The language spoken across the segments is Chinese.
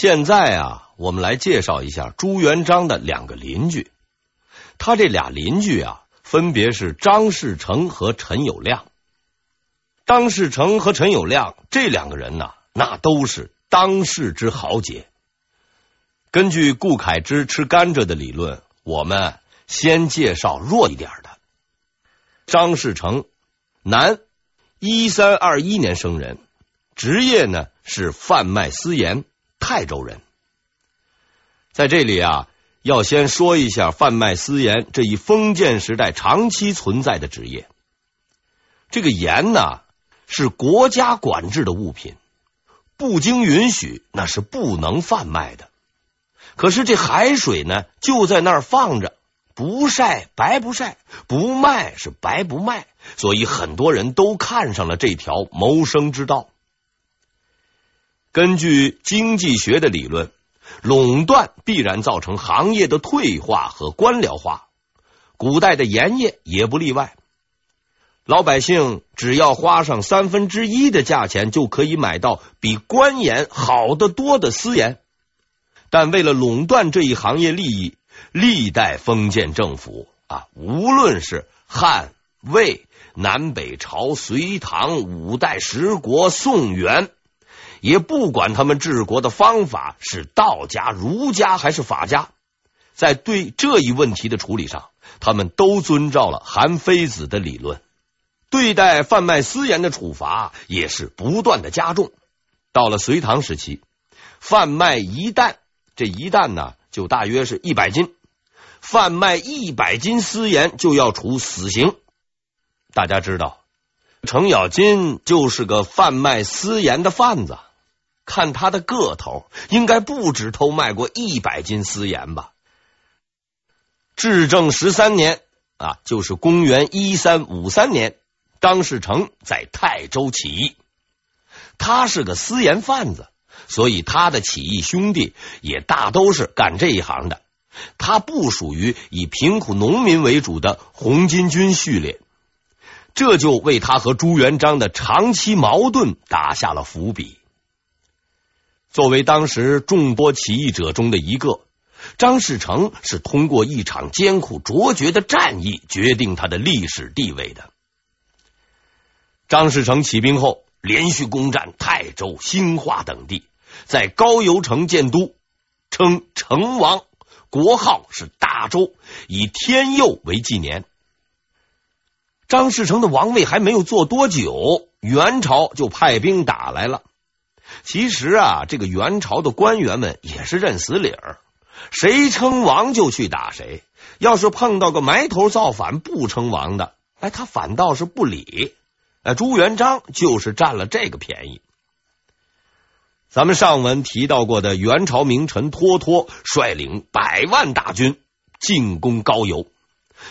现在啊，我们来介绍一下朱元璋的两个邻居。他这俩邻居啊，分别是张士诚和陈友谅。张士诚和陈友谅这两个人呢，那都是当世之豪杰。根据顾恺之吃甘蔗的理论，我们先介绍弱一点的。张士诚，男，一三二一年生人，职业呢是贩卖私盐，泰州人。在这里啊，要先说一下贩卖私盐这一封建时代长期存在的职业。这个盐呢，是国家管制的物品，不经允许那是不能贩卖的。可是这海水呢，就在那儿放着，不晒白不晒，不卖是白不卖，所以很多人都看上了这条谋生之道。根据经济学的理论，垄断必然造成行业的退化和官僚化，古代的盐业也不例外。老百姓只要花上三分之一的价钱，就可以买到比官盐好得多的私盐。但为了垄断这一行业利益，历代封建政府啊，无论是汉、魏、南北朝、隋唐、五代十国、宋元，也不管他们治国的方法是道家、儒家还是法家，在对这一问题的处理上，他们都遵照了韩非子的理论。对待贩卖私盐的处罚也是不断的加重。到了隋唐时期，贩卖一担，这一担呢就大约是一百斤，贩卖一百斤私盐就要处死刑。大家知道，程咬金就是个贩卖私盐的贩子。看他的个头，应该不止偷卖过一百斤私盐吧？至正十三年啊，就是公元一三五三年。张士诚在泰州起义，他是个私盐贩子，所以他的起义兄弟也大都是干这一行的。他不属于以贫苦农民为主的红巾军序列，这就为他和朱元璋的长期矛盾打下了伏笔。作为当时众多起义者中的一个，张士诚是通过一场艰苦卓绝的战役决定他的历史地位的。张士诚起兵后，连续攻占泰州、兴化等地，在高邮城建都，称成王，国号是大周，以天佑为纪年。张士诚的王位还没有坐多久，元朝就派兵打来了。其实啊，这个元朝的官员们也是认死理儿，谁称王就去打谁。要是碰到个埋头造反不称王的，哎，他反倒是不理。朱元璋就是占了这个便宜。咱们上文提到过的元朝名臣脱脱率领百万大军进攻高邮，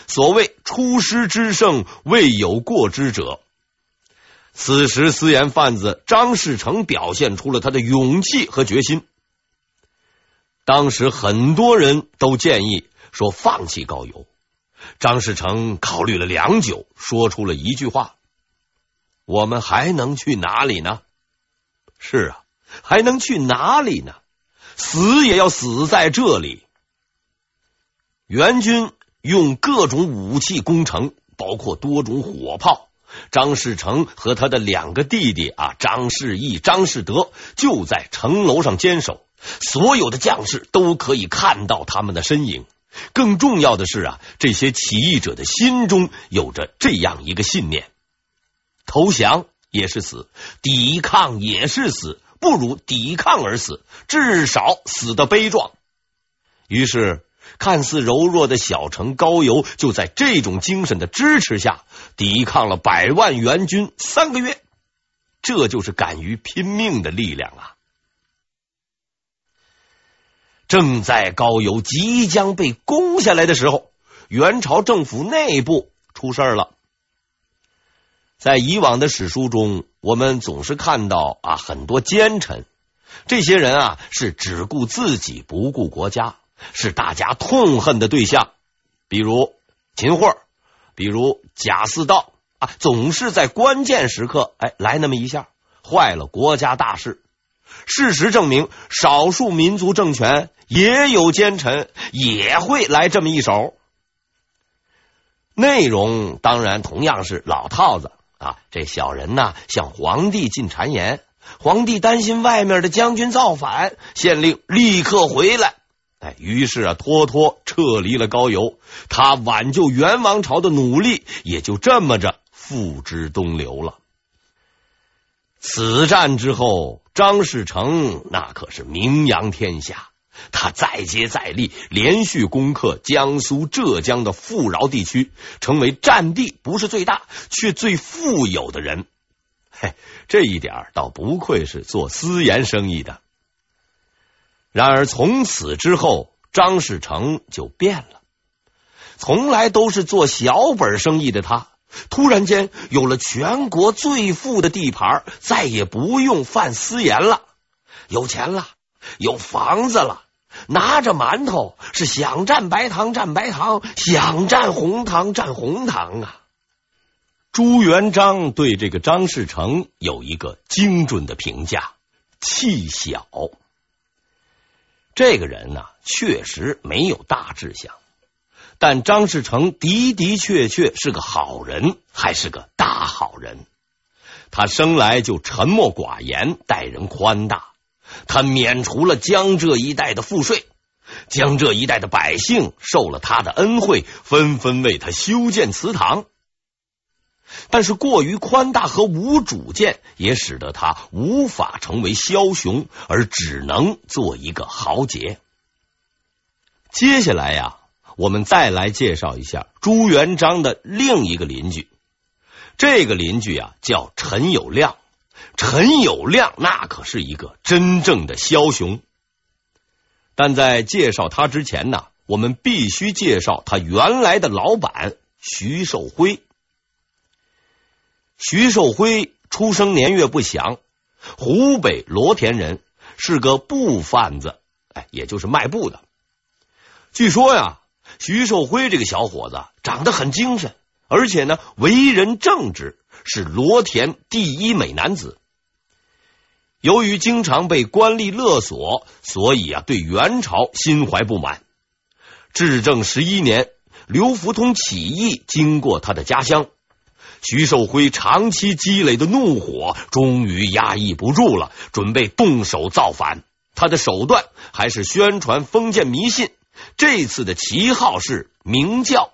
所谓出师之胜，未有过之者。此时，私盐贩子张士诚表现出了他的勇气和决心。当时很多人都建议说放弃高邮，张士诚考虑了良久，说出了一句话。我们还能去哪里呢？是啊，还能去哪里呢？死也要死在这里。元军用各种武器攻城，包括多种火炮。张士诚和他的两个弟弟啊，张士义、张士德就在城楼上坚守。所有的将士都可以看到他们的身影。更重要的是啊，这些起义者的心中有着这样一个信念。投降也是死，抵抗也是死，不如抵抗而死，至少死的悲壮。于是，看似柔弱的小城高邮，就在这种精神的支持下，抵抗了百万援军三个月。这就是敢于拼命的力量啊！正在高邮即将被攻下来的时候，元朝政府内部出事了。在以往的史书中，我们总是看到啊，很多奸臣，这些人啊是只顾自己不顾国家，是大家痛恨的对象。比如秦桧，比如贾似道啊，总是在关键时刻哎来那么一下，坏了国家大事。事实证明，少数民族政权也有奸臣，也会来这么一手。内容当然同样是老套子啊！这小人呐，向皇帝进谗言，皇帝担心外面的将军造反，县令立刻回来。哎，于是啊，脱脱撤离了高邮，他挽救元王朝的努力也就这么着付之东流了。此战之后，张士诚那可是名扬天下。他再接再厉，连续攻克江苏、浙江的富饶地区，成为占地不是最大却最富有的人。嘿，这一点倒不愧是做私盐生意的。然而从此之后，张士诚就变了。从来都是做小本生意的他。突然间有了全国最富的地盘，再也不用贩私盐了，有钱了，有房子了，拿着馒头是想蘸白糖蘸白糖，想蘸红糖蘸红糖啊！朱元璋对这个张士诚有一个精准的评价：气小。这个人呢，确实没有大志向。但张士诚的的确确是个好人，还是个大好人。他生来就沉默寡言，待人宽大。他免除了江浙一带的赋税，江浙一带的百姓受了他的恩惠，纷纷为他修建祠堂。但是过于宽大和无主见，也使得他无法成为枭雄，而只能做一个豪杰。接下来呀。我们再来介绍一下朱元璋的另一个邻居，这个邻居啊叫陈友谅。陈友谅那可是一个真正的枭雄，但在介绍他之前呢，我们必须介绍他原来的老板徐寿辉。徐寿辉出生年月不详，湖北罗田人，是个布贩子，哎，也就是卖布的。据说呀。徐寿辉这个小伙子长得很精神，而且呢为人正直，是罗田第一美男子。由于经常被官吏勒索，所以啊对元朝心怀不满。至正十一年，刘福通起义经过他的家乡，徐寿辉长期积累的怒火终于压抑不住了，准备动手造反。他的手段还是宣传封建迷信。这次的旗号是明教。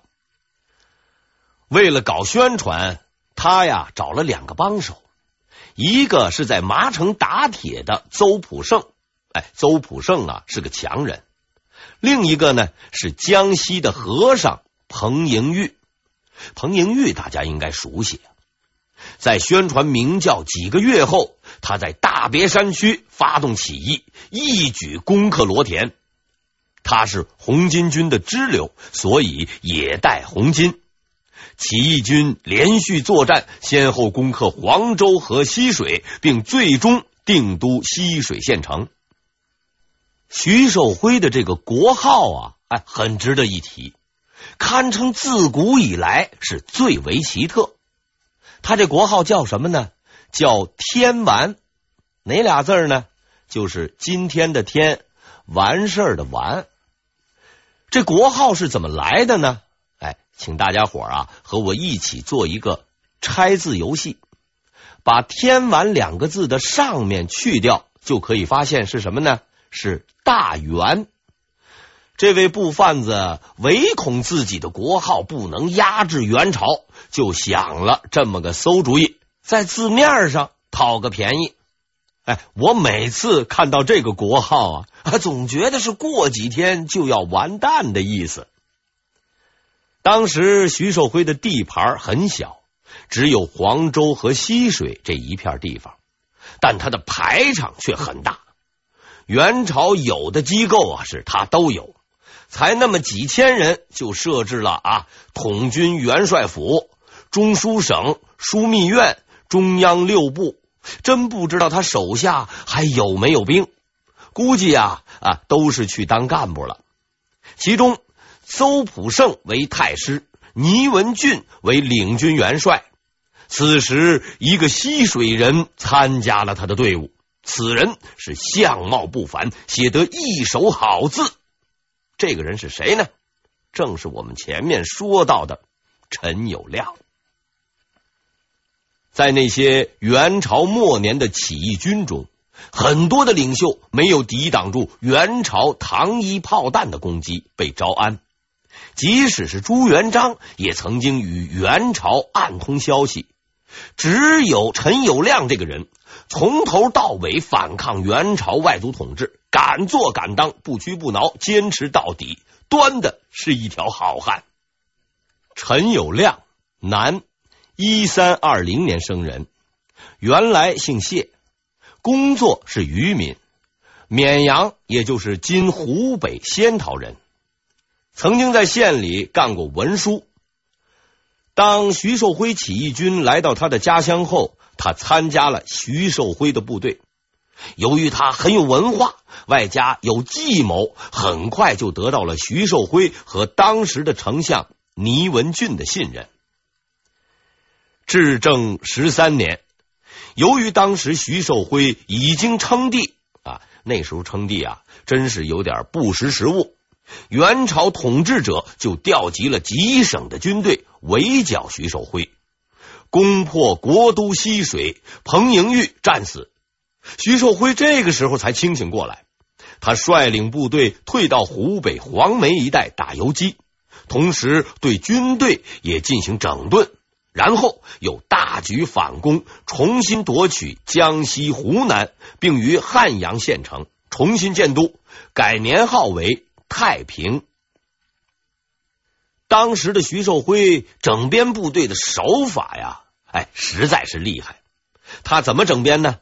为了搞宣传，他呀找了两个帮手，一个是在麻城打铁的邹普胜，哎，邹普胜啊是个强人；另一个呢是江西的和尚彭莹玉。彭莹玉大家应该熟悉，在宣传明教几个月后，他在大别山区发动起义，一举攻克罗田。他是红巾军的支流，所以也带红巾。起义军连续作战，先后攻克黄州和溪水，并最终定都溪水县城。徐寿辉的这个国号啊，哎，很值得一提，堪称自古以来是最为奇特。他这国号叫什么呢？叫天完，哪俩字呢？就是今天的天，完事儿的完。这国号是怎么来的呢？哎，请大家伙啊和我一起做一个拆字游戏，把“天完”两个字的上面去掉，就可以发现是什么呢？是大元。这位布贩子唯恐自己的国号不能压制元朝，就想了这么个馊主意，在字面上讨个便宜。哎，我每次看到这个国号啊。总觉得是过几天就要完蛋的意思。当时徐寿辉的地盘很小，只有黄州和溪水这一片地方，但他的排场却很大。元朝有的机构啊，是他都有，才那么几千人就设置了啊，统军元帅府、中书省、枢密院、中央六部，真不知道他手下还有没有兵。估计啊啊都是去当干部了。其中，邹普胜为太师，倪文俊为领军元帅。此时，一个溪水人参加了他的队伍，此人是相貌不凡，写得一手好字。这个人是谁呢？正是我们前面说到的陈友谅。在那些元朝末年的起义军中，很多的领袖没有抵挡住元朝糖衣炮弹的攻击，被招安。即使是朱元璋，也曾经与元朝暗通消息。只有陈友谅这个人，从头到尾反抗元朝外族统治，敢做敢当，不屈不挠，坚持到底，端的是一条好汉。陈友谅，男，一三二零年生人，原来姓谢，工作是渔民，沔阳，也就是今湖北仙桃人，曾经在县里干过文书。当徐寿辉起义军来到他的家乡后，他参加了徐寿辉的部队。由于他很有文化，外加有计谋，很快就得到了徐寿辉和当时的丞相倪文俊的信任。至正十三年，由于当时徐寿辉已经称帝啊，那时候称帝啊，真是有点不识时务。元朝统治者就调集了几省的军队围剿徐寿辉，攻破国都溪水，彭莹玉战死。徐寿辉这个时候才清醒过来，他率领部队退到湖北黄梅一带打游击，同时对军队也进行整顿，然后又大举反攻，重新夺取江西、湖南，并于汉阳县城重新建都，改年号为。太平。当时的徐寿辉整编部队的手法呀，哎，实在是厉害。他怎么整编呢？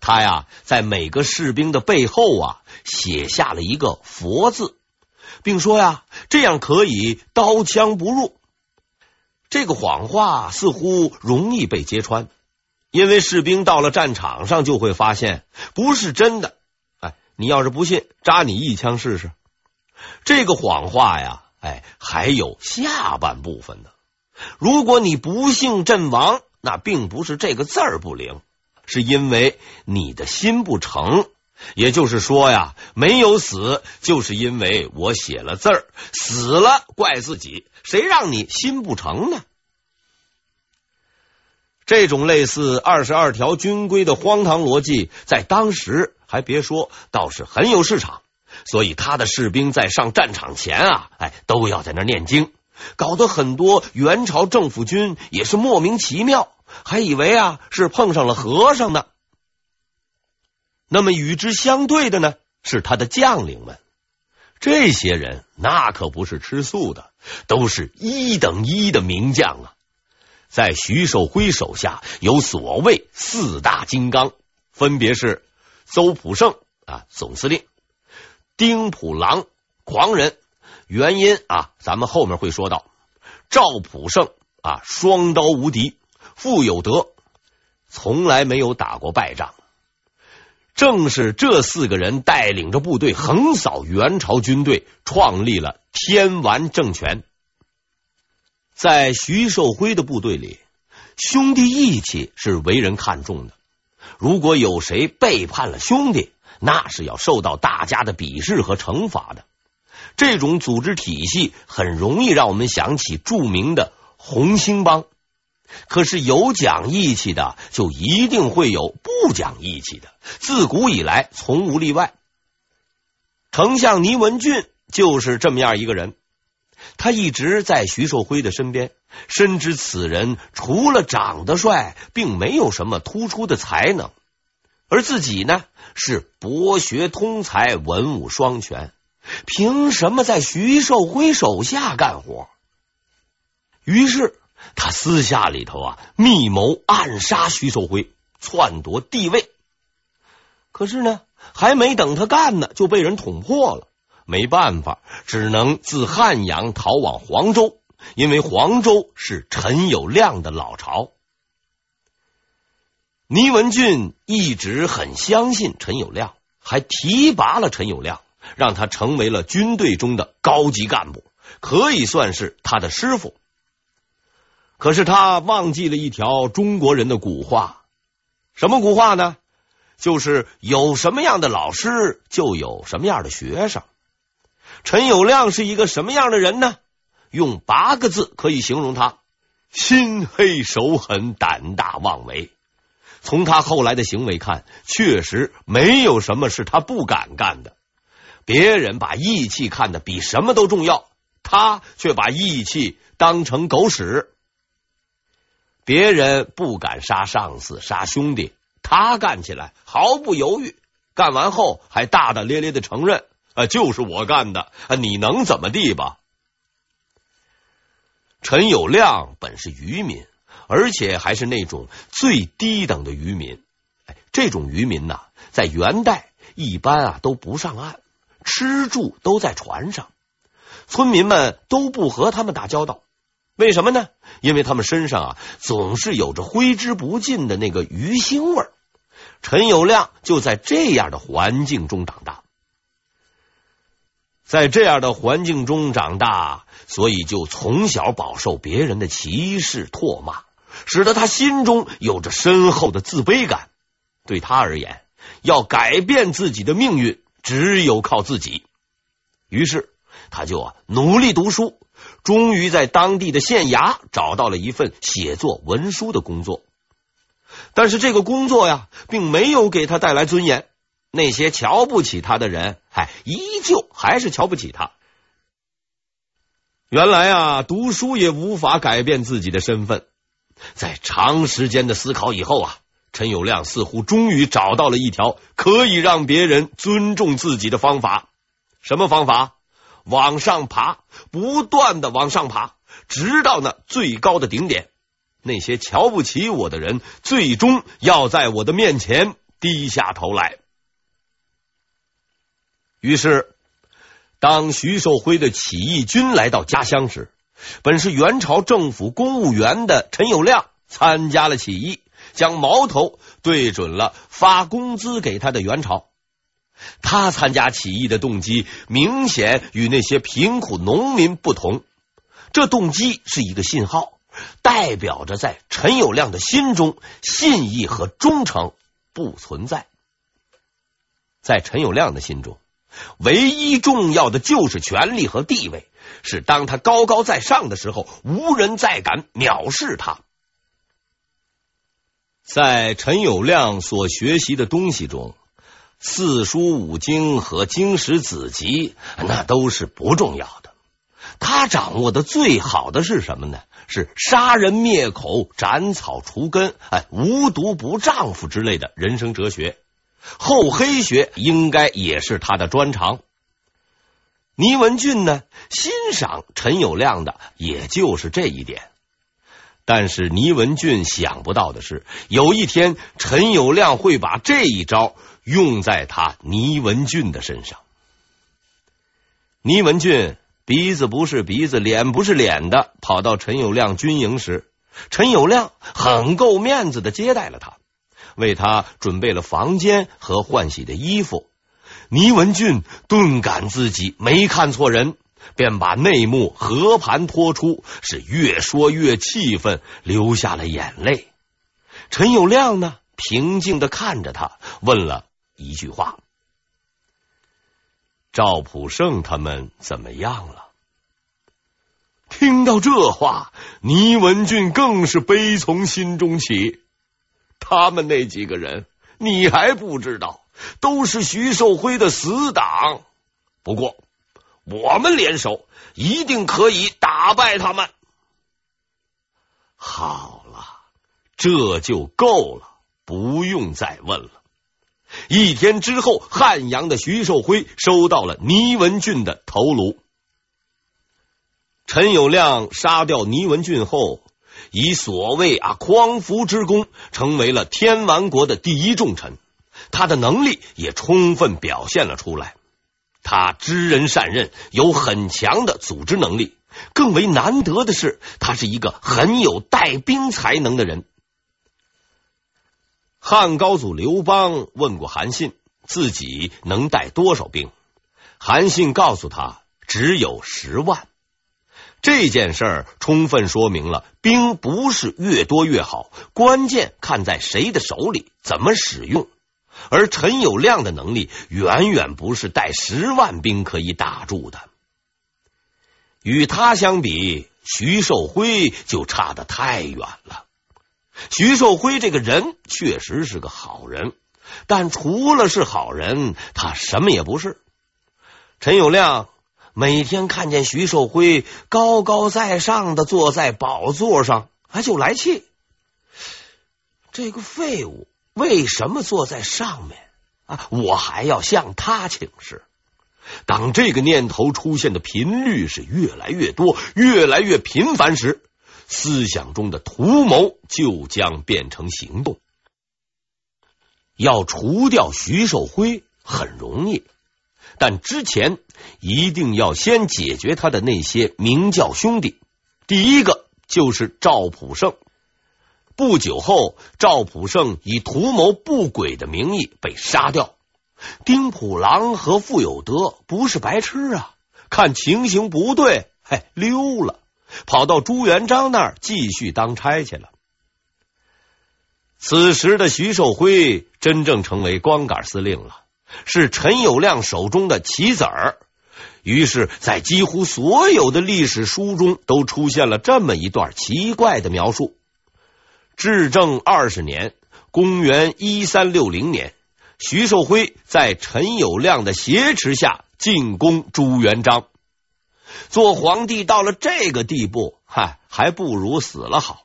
他呀，在每个士兵的背后啊，写下了一个佛字，并说呀，这样可以刀枪不入。这个谎话似乎容易被揭穿，因为士兵到了战场上就会发现不是真的。哎，你要是不信，扎你一枪试试。这个谎话呀，哎，还有下半部分呢。如果你不幸阵亡，那并不是这个字儿不灵，是因为你的心不诚。也就是说呀，没有死，就是因为我写了字儿；死了，怪自己。谁让你心不诚呢？这种类似二十二条军规的荒唐逻辑，在当时还别说，倒是很有市场。所以他的士兵在上战场前啊，哎，都要在那念经，搞得很多元朝政府军也是莫名其妙，还以为啊是碰上了和尚呢。那么与之相对的呢，是他的将领们，这些人那可不是吃素的，都是一等一的名将啊。在徐寿辉手下有所谓四大金刚，分别是邹普胜啊，总司令。丁普郎，狂人，原因啊，咱们后面会说到。赵普胜啊，双刀无敌，傅有德，从来没有打过败仗。正是这四个人带领着部队横扫元朝军队，创立了天完政权。在徐寿辉的部队里，兄弟义气是为人看重的。如果有谁背叛了兄弟，那是要受到大家的鄙视和惩罚的。这种组织体系很容易让我们想起著名的红星帮。可是有讲义气的，就一定会有不讲义气的，自古以来从无例外。丞相倪文俊就是这么样一个人，他一直在徐寿辉的身边，深知此人除了长得帅，并没有什么突出的才能。而自己呢，是博学通才、文武双全，凭什么在徐寿辉手下干活？于是他私下里头啊，密谋暗杀徐寿辉，篡夺帝位。可是呢，还没等他干呢，就被人捅破了。没办法，只能自汉阳逃往黄州，因为黄州是陈友谅的老巢。倪文俊一直很相信陈友谅，还提拔了陈友谅，让他成为了军队中的高级干部，可以算是他的师傅。可是他忘记了一条中国人的古话，什么古话呢？就是有什么样的老师，就有什么样的学生。陈友谅是一个什么样的人呢？用八个字可以形容他：心黑手狠，胆大妄为。从他后来的行为看，确实没有什么是他不敢干的。别人把义气看得比什么都重要，他却把义气当成狗屎。别人不敢杀上司、杀兄弟，他干起来毫不犹豫，干完后还大大咧咧的承认：“啊，就是我干的，啊，你能怎么地吧？”陈友谅本是渔民，而且还是那种最低等的渔民。哎，这种渔民呐，在元代一般啊都不上岸，吃住都在船上，村民们都不和他们打交道。为什么呢？因为他们身上啊总是有着挥之不尽的那个鱼腥味。陈友谅就在这样的环境中长大。在这样的环境中长大，所以就从小饱受别人的歧视唾骂，使得他心中有着深厚的自卑感。对他而言，要改变自己的命运，只有靠自己。于是，他就啊努力读书，终于在当地的县衙找到了一份写作文书的工作。但是，这个工作呀，并没有给他带来尊严。那些瞧不起他的人，嗨，依旧还是瞧不起他。原来啊，读书也无法改变自己的身份。在长时间的思考以后啊，陈友谅似乎终于找到了一条可以让别人尊重自己的方法。什么方法？往上爬，不断的往上爬，直到那最高的顶点。那些瞧不起我的人，最终要在我的面前低下头来。于是，当徐寿辉的起义军来到家乡时，本是元朝政府公务员的陈友谅参加了起义，将矛头对准了发工资给他的元朝。他参加起义的动机明显与那些贫苦农民不同，这动机是一个信号，代表着在陈友谅的心中，信义和忠诚不存在。在陈友谅的心中。唯一重要的就是权力和地位，是当他高高在上的时候，无人再敢藐视他。在陈友谅所学习的东西中，四书五经和经史子集那都是不重要的。他掌握的最好的是什么呢？是杀人灭口、斩草除根、哎，无毒不丈夫之类的人生哲学。厚黑学应该也是他的专长。倪文俊呢，欣赏陈友谅的也就是这一点。但是倪文俊想不到的是，有一天陈友谅会把这一招用在他倪文俊的身上。倪文俊鼻子不是鼻子，脸不是脸的，跑到陈友谅军营时，陈友谅很够面子的接待了他。为他准备了房间和换洗的衣服，倪文俊顿感自己没看错人，便把内幕和盘托出，是越说越气愤，流下了眼泪。陈友谅呢，平静的看着他，问了一句话：“赵普胜他们怎么样了？”听到这话，倪文俊更是悲从心中起。他们那几个人，你还不知道，都是徐寿辉的死党。不过，我们联手，一定可以打败他们。好了，这就够了，不用再问了。一天之后，汉阳的徐寿辉收到了倪文俊的头颅。陈友谅杀掉倪文俊后。以所谓啊匡扶之功，成为了天完国的第一重臣。他的能力也充分表现了出来。他知人善任，有很强的组织能力。更为难得的是，他是一个很有带兵才能的人。汉高祖刘邦问过韩信，自己能带多少兵？韩信告诉他，只有十万。这件事儿充分说明了，兵不是越多越好，关键看在谁的手里，怎么使用。而陈友谅的能力远远不是带十万兵可以打住的。与他相比，徐寿辉就差得太远了。徐寿辉这个人确实是个好人，但除了是好人，他什么也不是。陈友谅每天看见徐寿辉高高在上的坐在宝座上，他就来气。这个废物为什么坐在上面啊？我还要向他请示。当这个念头出现的频率是越来越多、越来越频繁时，思想中的图谋就将变成行动。要除掉徐寿辉很容易，但之前一定要先解决他的那些明教兄弟。第一个就是赵普胜。不久后，赵普胜以图谋不轨的名义被杀掉。丁普郎和傅有德不是白痴啊，看情形不对，嘿，溜了，跑到朱元璋那儿继续当差去了。此时的徐寿辉真正成为光杆司令了，是陈友谅手中的棋子儿。于是，在几乎所有的历史书中都出现了这么一段奇怪的描述。至正二十年，公元一三六零年，徐寿辉在陈友谅的挟持下进攻朱元璋。做皇帝到了这个地步，嗨，还不如死了好。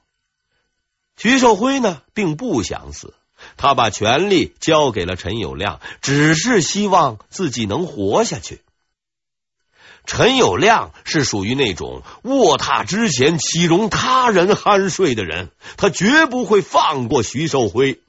徐寿辉呢，并不想死，他把权力交给了陈友谅，只是希望自己能活下去。陈友谅是属于那种卧榻之前岂容他人酣睡的人，他绝不会放过徐寿辉。